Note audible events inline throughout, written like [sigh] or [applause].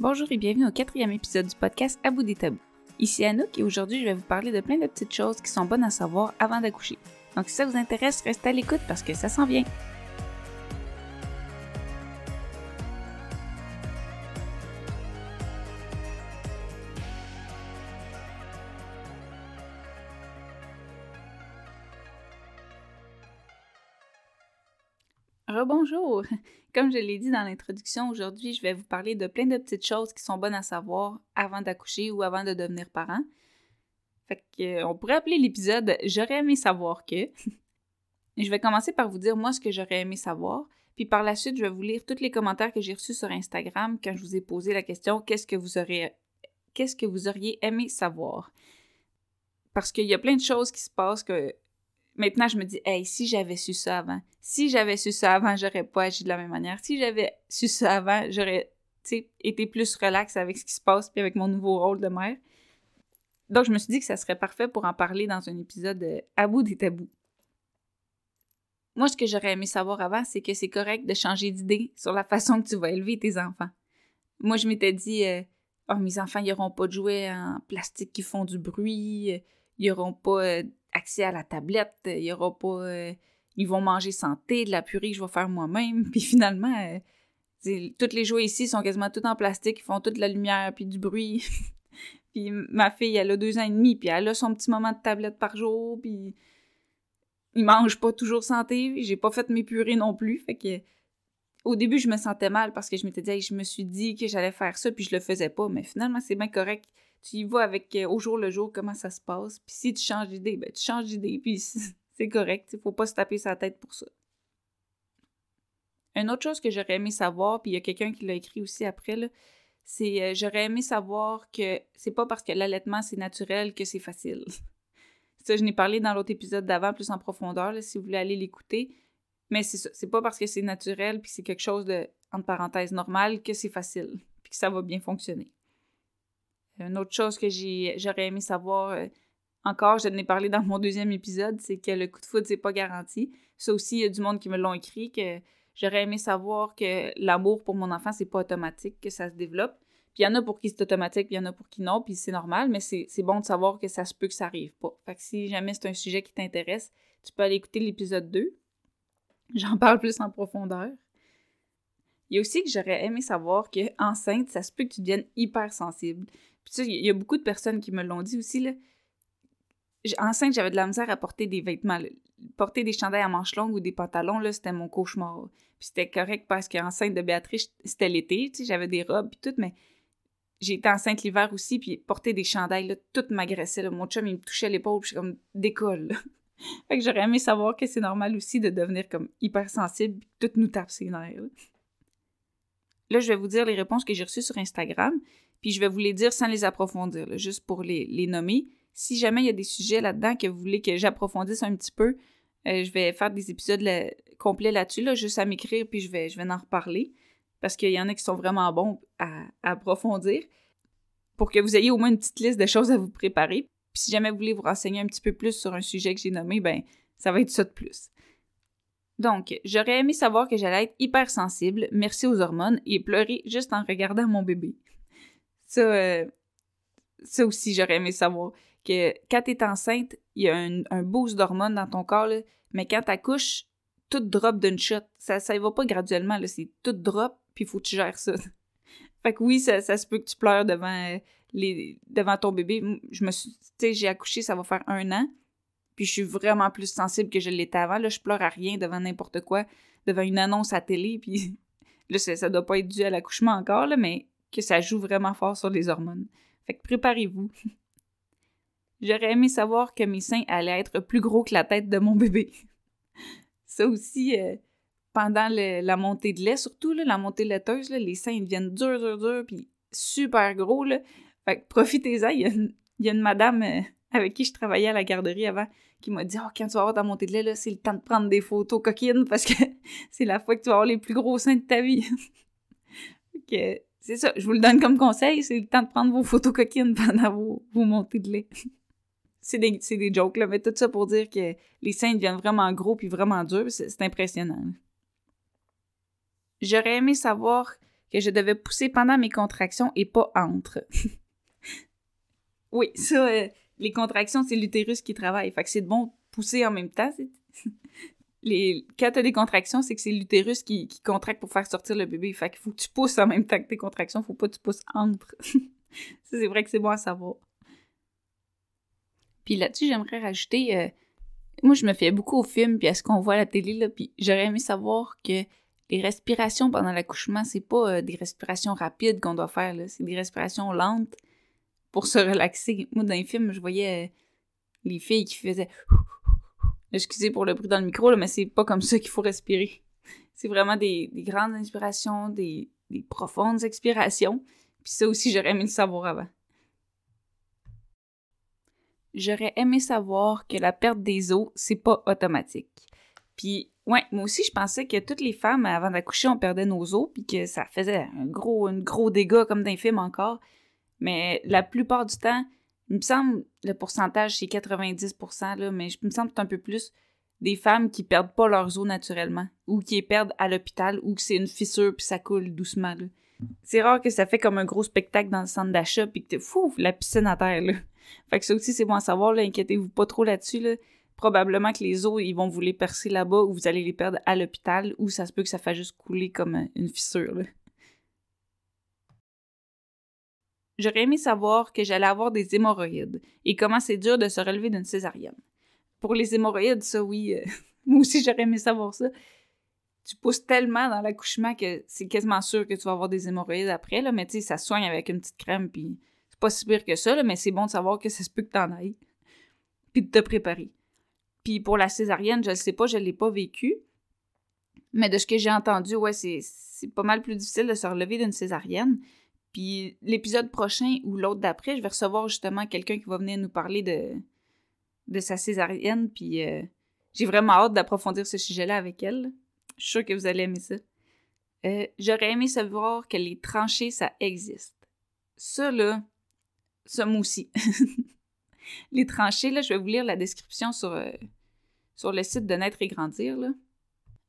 Bonjour et bienvenue au quatrième épisode du podcast À bout des tabous. Ici Anouk et aujourd'hui je vais vous parler de plein de petites choses qui sont bonnes à savoir avant d'accoucher. Donc si ça vous intéresse, restez à l'écoute parce que ça s'en vient. Rebonjour! Comme je l'ai dit dans l'introduction, aujourd'hui, je vais vous parler de plein de petites choses qui sont bonnes à savoir avant d'accoucher ou avant de devenir parent. Fait que, euh, pourrait appeler l'épisode J'aurais aimé savoir que. [laughs] je vais commencer par vous dire moi ce que j'aurais aimé savoir, puis par la suite, je vais vous lire tous les commentaires que j'ai reçus sur Instagram quand je vous ai posé la question qu'est-ce que vous aurez qu'est-ce que vous auriez aimé savoir? Parce qu'il y a plein de choses qui se passent que maintenant, je me dis, hey, si j'avais su ça avant, si j'avais su ça avant, j'aurais pas agi de la même manière. Si j'avais su ça avant, j'aurais été plus relax avec ce qui se passe puis avec mon nouveau rôle de mère. Donc, je me suis dit que ça serait parfait pour en parler dans un épisode à bout des tabous. Moi, ce que j'aurais aimé savoir avant, c'est que c'est correct de changer d'idée sur la façon que tu vas élever tes enfants. Moi, je m'étais dit, euh, oh, mes enfants, ils n'auront pas de jouets en plastique qui font du bruit, ils n'auront pas euh, accès à la tablette, il y aura pas. Euh, ils vont manger santé, de la purée je vais faire moi-même. [laughs] Puis finalement, euh, toutes les jouets ici sont quasiment toutes en plastique, ils font toute la lumière puis du bruit. [laughs] puis ma fille, elle a deux ans et demi, puis elle a son petit moment de tablette par jour, puis ils mangent pas toujours santé. J'ai pas fait mes purées non plus, fait que au début, je me sentais mal parce que je m'étais dit, je me suis dit que j'allais faire ça, puis je le faisais pas. Mais finalement, c'est bien correct tu y vas avec euh, au jour le jour comment ça se passe. Puis si tu changes d'idée, ben tu changes d'idée, puis [laughs] c'est correct. Il faut pas se taper sa tête pour ça. Une autre chose que j'aurais aimé savoir, puis il y a quelqu'un qui l'a écrit aussi après, c'est euh, j'aurais aimé savoir que c'est pas parce que l'allaitement c'est naturel que c'est facile. ça, je n'ai parlé dans l'autre épisode d'avant, plus en profondeur, si vous voulez aller l'écouter. Mais c'est c'est pas parce que c'est naturel, puis c'est quelque chose de, entre parenthèses, normal, que c'est facile, puis que ça va bien fonctionner. Une autre chose que j'aurais aimé savoir, euh, encore, je n'ai parlé dans mon deuxième épisode, c'est que le coup de foudre, c'est pas garanti. Ça aussi, il y a du monde qui me l'ont écrit, que j'aurais aimé savoir que l'amour pour mon enfant, c'est pas automatique, que ça se développe. Puis il y en a pour qui c'est automatique, puis il y en a pour qui non, puis c'est normal, mais c'est bon de savoir que ça se peut que ça arrive pas. Fait que si jamais c'est un sujet qui t'intéresse, tu peux aller écouter l'épisode 2. J'en parle plus en profondeur. Il y a aussi que j'aurais aimé savoir que enceinte, ça se peut que tu deviennes hypersensible. Tu il y a beaucoup de personnes qui me l'ont dit aussi, là. Enceinte, j'avais de la misère à porter des vêtements. Porter des chandails à manches longues ou des pantalons, là, c'était mon cauchemar. Puis c'était correct parce qu'enceinte de Béatrice, c'était l'été, tu sais, j'avais des robes puis tout, mais j'ai été enceinte l'hiver aussi, puis porter des chandails, tout m'agressait. Mon chum, il me touchait l'épaule, puis je suis comme décolle. [laughs] fait que j'aurais aimé savoir que c'est normal aussi de devenir comme hypersensible, puis tout nous tape ses. Là, je vais vous dire les réponses que j'ai reçues sur Instagram, puis je vais vous les dire sans les approfondir, juste pour les, nommer. Si jamais il y a des sujets là-dedans que vous voulez que j'approfondisse un petit peu, euh, je vais faire des épisodes complets là-dessus, là, juste à m'écrire, puis je vais, je en reparler. Parce qu'il y en a qui sont vraiment bons à, approfondir. Pour que vous ayez au moins une petite liste de choses à vous préparer. Puis si jamais vous voulez vous renseigner un petit peu plus sur un sujet que j'ai nommé, ben ça va être ça de plus. Donc, j'aurais aimé savoir que j'allais être hypersensible, merci aux hormones, et pleurer juste en regardant mon bébé. Ça, euh, ça aussi, j'aurais aimé savoir que quand t'es enceinte, il y a un, boost d'hormones dans ton corps, mais quand t'accouches, tout drop d'une shot. Ça, ça va pas graduellement, c'est tout drop, puis il faut que tu gères ça. [laughs] fait que oui, ça, se peut que tu pleures devant, euh, devant ton bébé. Je me suis, tu sais, j'ai accouché, ça va faire un an. Puis je suis vraiment plus sensible que je l'étais avant. Là, je pleure à rien devant n'importe quoi, devant une annonce à télé. Puis [laughs] là, ça, ça doit pas être dû à l'accouchement encore, là, mais que ça joue vraiment fort sur les hormones. Fait que préparez-vous. [laughs] J'aurais aimé savoir que mes seins allaient être plus gros que la tête de mon bébé. [laughs] ça aussi, euh, pendant la montée de lait, surtout la montée laiteuse, les seins deviennent durs, durs, durs, puis super gros. Fait que profitez-en. Il y, a une madame euh, avec qui je travaillais à la garderie avant, qui m'a dit Oh, quand tu vas avoir ta montée de lait, là, c'est le temps de prendre des photos coquines parce que [laughs] c'est la fois que tu vas avoir les plus gros seins de ta vie. C'est ça, je vous le donne comme conseil, c'est le temps de prendre vos photos coquines [laughs] pendant vos, montées de lait. [laughs] c'est des, des jokes, là, mais tout ça pour dire que les seins deviennent vraiment gros puis vraiment durs, c'est impressionnant. J'aurais aimé savoir que je devais pousser pendant mes contractions et pas entre. [laughs] oui, ça, euh, les contractions, c'est l'utérus qui travaille. Fait que c'est bon pousser en même temps. Les... Quand t'as des contractions, c'est que c'est l'utérus qui, qui, contracte pour faire sortir le bébé. Fait qu'il faut que tu pousses en même temps que tes contractions. Faut pas que tu pousses entre. [laughs] c'est vrai que c'est bon à savoir. Puis là-dessus, j'aimerais rajouter... Euh, moi, je me fais beaucoup au film, puis à ce qu'on voit à la télé, là, puis j'aurais aimé savoir que les respirations pendant l'accouchement, c'est pas euh, des respirations rapides qu'on doit faire, c'est des respirations lentes pour se relaxer. Moi, dans les films, je voyais euh, les filles qui faisaient. Excusez pour le bruit dans le micro, mais c'est pas comme ça qu'il faut respirer. [laughs] C'est vraiment des, grandes inspirations, des, des profondes expirations. Puis ça aussi, j'aurais aimé le savoir avant. J'aurais aimé savoir que la perte des os, c'est pas automatique. Puis, ouais, moi aussi, je pensais que toutes les femmes, avant d'accoucher, on perdait nos os, puis que ça faisait un gros, un gros dégât, comme dans les films encore. Mais la plupart du temps, il me semble, le pourcentage, c'est 90 là, mais il me semble que c'est un peu plus des femmes qui perdent pas leurs os naturellement, ou qui les perdent à l'hôpital, ou que c'est une fissure, puis ça coule doucement, C'est rare que ça fait comme un gros spectacle dans le centre d'achat, puis que t'es fou, la piscine à terre, là. [laughs] Fait que ça aussi, c'est bon à savoir, là, inquiétez-vous pas trop là-dessus, là probablement que les os, ils vont vous les percer là-bas ou vous allez les perdre à l'hôpital ou ça se peut que ça fasse juste couler comme une fissure. J'aurais aimé savoir que j'allais avoir des hémorroïdes et comment c'est dur de se relever d'une césarienne. Pour les hémorroïdes, ça oui, euh, [laughs] moi aussi j'aurais aimé savoir ça. Tu pousses tellement dans l'accouchement que c'est quasiment sûr que tu vas avoir des hémorroïdes après, là, mais tu sais, ça soigne avec une petite crème, puis c'est pas si pire que ça, mais c'est bon de savoir que ça se peut que t'en ailles. Puis de te préparer. Puis pour la césarienne, je ne sais pas, je l'ai pas vécu. Mais de ce que j'ai entendu, ouais, c'est pas mal plus difficile de se relever d'une césarienne. Puis l'épisode prochain ou l'autre d'après, je vais recevoir justement quelqu'un qui va venir nous parler de, de sa césarienne. Puis euh, j'ai vraiment hâte d'approfondir ce sujet-là avec elle. Je suis sûre que vous allez aimer ça. Euh, j'aurais aimé savoir que les tranchées, ça existe. Ça, là, ça moi aussi. [laughs] les tranchées, là, je vais vous lire la description sur, euh, sur le site de Naître et Grandir.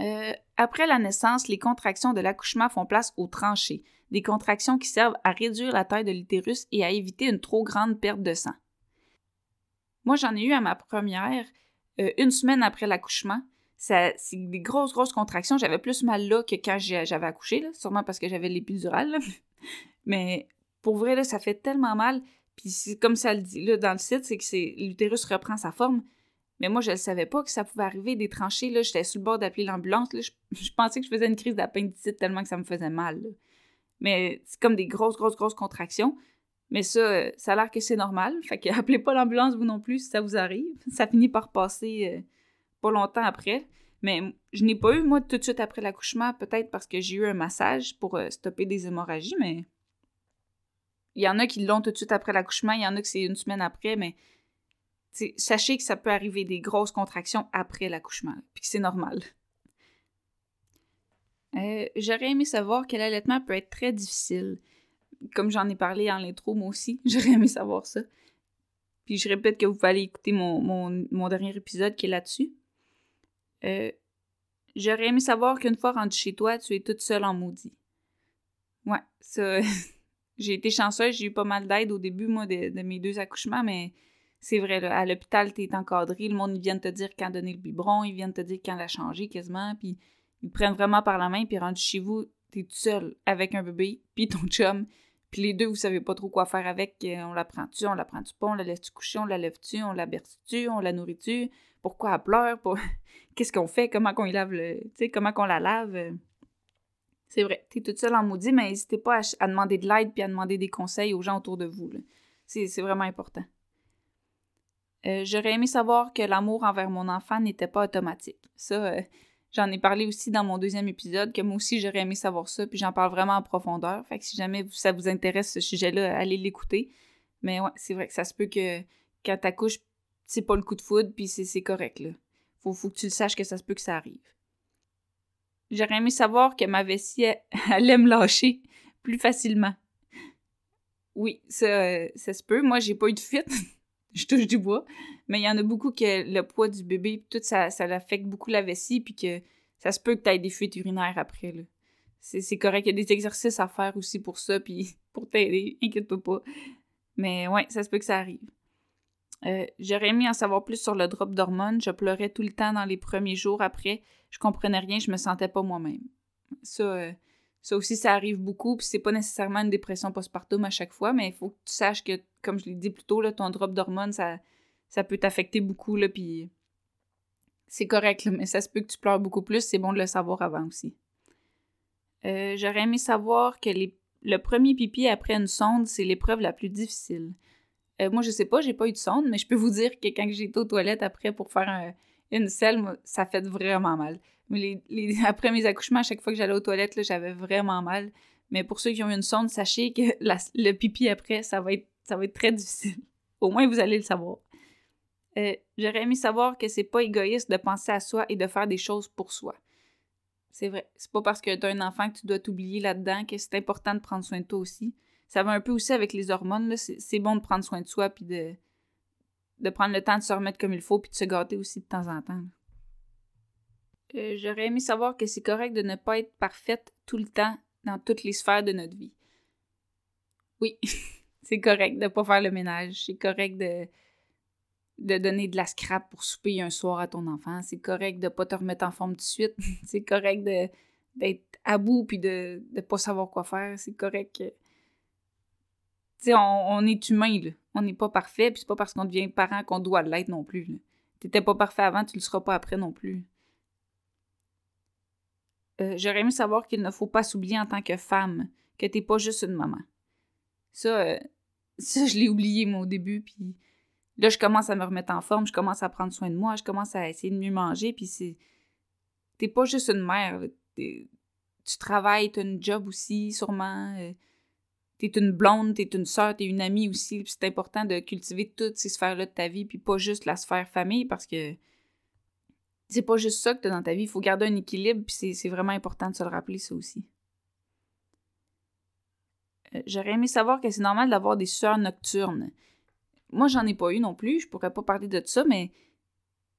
Euh, après la naissance, les contractions de l'accouchement font place aux tranchées, des contractions qui servent à réduire la taille de l'utérus et à éviter une trop grande perte de sang. Moi, j'en ai eu à ma première euh, une semaine après l'accouchement. C'est des grosses, grosses contractions. J'avais plus mal là que quand j'avais accouché, sûrement parce que j'avais l'épidurale. [laughs] Mais pour vrai, là, ça fait tellement mal. Puis comme ça le dit là, dans le site, c'est que l'utérus reprend sa forme. Mais moi, je ne savais pas que ça pouvait arriver des tranchées. Là, j'étais sur le bord d'appeler l'ambulance. Je, [laughs] je, pensais que je faisais une crise d'appendicite tellement que ça me faisait mal. Mais c'est comme des grosses, grosses, grosses contractions. Mais ça, ça a l'air que c'est normal. Fait que [laughs] appelez pas l'ambulance vous non plus si ça vous arrive. [laughs] Ça finit par passer euh, pas longtemps après. Mais je n'ai pas eu, moi, tout de suite après l'accouchement, peut-être parce que j'ai eu un massage pour euh, stopper des hémorragies, mais il y en a qui l'ont tout de suite après l'accouchement, il y en a que c'est une semaine après, mais sachez que ça peut arriver des grosses contractions après l'accouchement, puis que c'est normal. Euh, j'aurais aimé savoir que l'allaitement peut être très difficile. Comme j'en ai parlé en l'intro, moi aussi, [laughs] j'aurais aimé savoir ça. Puis je répète que vous pouvez écouter mon, dernier épisode qui est là-dessus. Euh, j'aurais aimé savoir qu'une fois rendu chez toi, tu es toute seule en maudit. Ouais, ça, [laughs] J'ai été chanceuse, j'ai eu pas mal d'aide au début, moi, de, mes deux accouchements, mais c'est vrai, à l'hôpital, t'es encadré, le monde, ils viennent te dire quand donner le biberon, ils viennent te dire quand la changer quasiment, puis ils prennent vraiment par la main, puis rendu chez vous, t'es tout seul avec un bébé, puis ton chum, puis les deux, vous savez pas trop quoi faire avec, euh, on la prend-tu, on la prend-tu pas, on la laisse-tu coucher, on la lève-tu, on la berce-tu, on la nourrit-tu, pourquoi elle pleure, [laughs] qu'est-ce qu'on fait, comment qu'on lave le, tu comment qu'on la lave, euh. C'est vrai, t'es toute seule en maudit, mais n'hésitez pas à, demander de l'aide puis à demander des conseils aux gens autour de vous. C'est vraiment important. Euh, j'aurais aimé savoir que l'amour envers mon enfant n'était pas automatique. Ça, euh, j'en ai parlé aussi dans mon deuxième épisode, que moi aussi j'aurais aimé savoir ça, puis j'en parle vraiment en profondeur. Fait que si jamais ça vous intéresse ce sujet-là, allez l'écouter. Mais ouais, c'est vrai que ça se peut que quand t'accouches, c'est pas le coup de foudre, puis c'est correct, là. Faut, que tu le saches que ça se peut que ça arrive. J'aurais aimé savoir que ma vessie allait [laughs] me lâcher plus facilement. Oui, ça, ça se peut. Moi, j'ai pas eu de fuite. [laughs] je touche du bois. Mais il y en a beaucoup que le poids du bébé, tout ça, ça affecte beaucoup la vessie, puis que ça se peut que tu aies des fuites urinaires après. Là. c'est correct. Il y a des exercices à faire aussi pour ça, puis [laughs] pour t'aider. Inquiète-toi pas. Mais ouais, ça se peut que ça arrive. Euh, j'aurais aimé en savoir plus sur le drop d'hormones. Je pleurais tout le temps dans les premiers jours. Après, je comprenais rien, je me sentais pas moi-même. Ça, euh, ça aussi, ça arrive beaucoup. Puis c'est pas nécessairement une dépression postpartum à chaque fois, mais il faut que tu saches que, comme je l'ai dit plus tôt, là, ton drop d'hormones, ça, ça peut t'affecter beaucoup. Là, puis c'est correct, mais ça se peut que tu pleures beaucoup plus. C'est bon de le savoir avant aussi. Euh, j'aurais aimé savoir que le premier pipi après une sonde, c'est l'épreuve la plus difficile. Euh, moi, je sais pas, j'ai pas eu de sonde, mais je peux vous dire que quand été aux toilettes après pour faire une selle, ça fait vraiment mal. [laughs] Après mes accouchements, à chaque fois que j'allais aux toilettes, j'avais vraiment mal. Mais pour ceux qui ont une sonde, sachez que [laughs] le pipi après, ça va, être, très difficile. [laughs] Au moins, vous allez le savoir. Euh, j'aurais aimé savoir que c'est pas égoïste de penser à soi et de faire des choses pour soi. C'est vrai. C'est pas parce que t'as un enfant que tu dois t'oublier là-dedans que c'est important de prendre soin de toi aussi ça va un peu aussi avec les hormones. C'est bon de prendre soin de soi puis de, de prendre le temps de se remettre comme il faut puis de se gâter aussi de temps en temps. Euh, j'aurais aimé savoir que c'est correct de ne pas être parfaite tout le temps dans toutes les sphères de notre vie. Oui, [laughs] c'est correct de ne pas faire le ménage. C'est correct de, de donner de la scrap pour souper un soir à ton enfant. C'est correct de ne pas te remettre en forme tout de suite. [laughs] c'est correct d'être à bout puis de ne pas savoir quoi faire. C'est correct que sais, on, est humain, là. On n'est pas parfait, puis c'est pas parce qu'on devient parent qu'on doit l'être non plus. T'étais pas parfait avant, tu le seras pas après non plus. Euh, j'aurais aimé savoir qu'il ne faut pas s'oublier en tant que femme, que t'es pas juste une maman. Ça, euh, ça je l'ai oublié, moi, au début, puis là, je commence à me remettre en forme, je commence à prendre soin de moi, je commence à essayer de mieux manger, puis c'est... T'es pas juste une mère, tu travailles, t'as une job aussi, sûrement... Euh, t'es une blonde, t'es une sœur, t'es une amie aussi. c'est important de cultiver toutes ces sphères-là de ta vie, puis pas juste la sphère famille, parce que c'est pas juste ça que t'as dans ta vie. Il faut garder un équilibre, puis c'est vraiment important de se le rappeler, ça aussi. Euh, j'aurais aimé savoir que c'est normal d'avoir des sueurs nocturnes. Moi, j'en ai pas eu non plus, je pourrais pas parler de ça, mais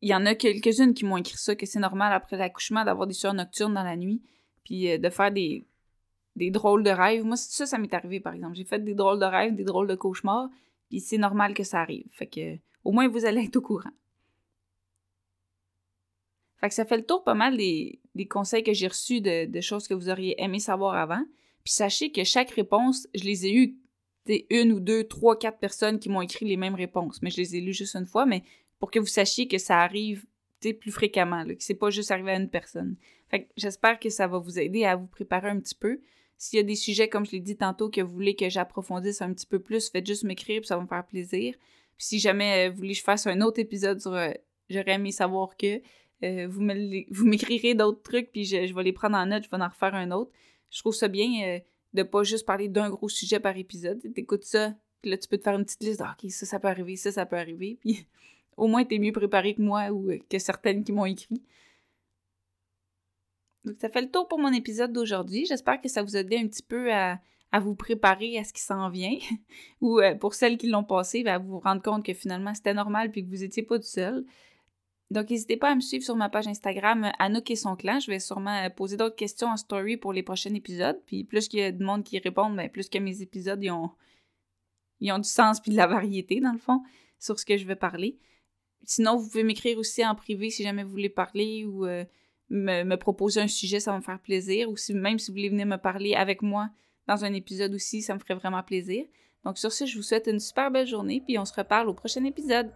il y en a quelques-unes qui m'ont écrit ça, que c'est normal après l'accouchement d'avoir des sueurs nocturnes dans la nuit, puis euh, de faire des, des drôles de rêves. Moi, ça, ça m'est arrivé, par exemple. J'ai fait des drôles de rêves, des drôles de cauchemars, puis c'est normal que ça arrive. Fait que, au moins, vous allez être au courant. Fait que ça fait le tour pas mal des, conseils que j'ai reçus de, choses que vous auriez aimé savoir avant. Puis sachez que chaque réponse, je les ai eues des une ou deux, trois, quatre personnes qui m'ont écrit les mêmes réponses. Mais je les ai lues juste une fois, mais pour que vous sachiez que ça arrive plus fréquemment, là, que c'est pas juste arrivé à une personne. Fait que j'espère que ça va vous aider à vous préparer un petit peu. S'il y a des sujets, comme je l'ai dit tantôt, que vous voulez que j'approfondisse un petit peu plus, faites juste m'écrire, puis ça va me faire plaisir. Puis si jamais euh, vous voulez que je fasse un autre épisode sur euh, J'aurais aimé savoir que, euh, vous m'écrirez d'autres trucs, puis je, vais les prendre en note, je vais en refaire un autre. Je trouve ça bien de pas juste parler d'un gros sujet par épisode. T'écoutes ça, puis là, tu peux te faire une petite liste. Ah, OK, ça, ça peut arriver, ça, ça peut arriver. [laughs] Puis au moins, t'es mieux préparé que moi ou que certaines qui m'ont écrit. Donc, ça fait le tour pour mon épisode d'aujourd'hui. J'espère que ça vous a aidé un petit peu à, vous préparer à ce qui s'en vient. [laughs] Ou euh, pour celles qui l'ont passé, ben, à vous rendre compte que finalement c'était normal puis que vous n'étiez pas tout seul. Donc, n'hésitez pas à me suivre sur ma page Instagram Anouk et son clan. Je vais sûrement euh, poser d'autres questions en story pour les prochains épisodes. Puis plus qu'il y a de monde qui répond, ben, plus que mes épisodes ils ont, du sens puis de la variété, dans le fond, sur ce que je vais parler. Sinon, vous pouvez m'écrire aussi en privé si jamais vous voulez parler ou euh, me, proposer un sujet, ça va me faire plaisir. Ou même si vous voulez venir me parler avec moi dans un épisode aussi, ça me ferait vraiment plaisir. Donc sur ce, je vous souhaite une super belle journée, puis on se reparle au prochain épisode.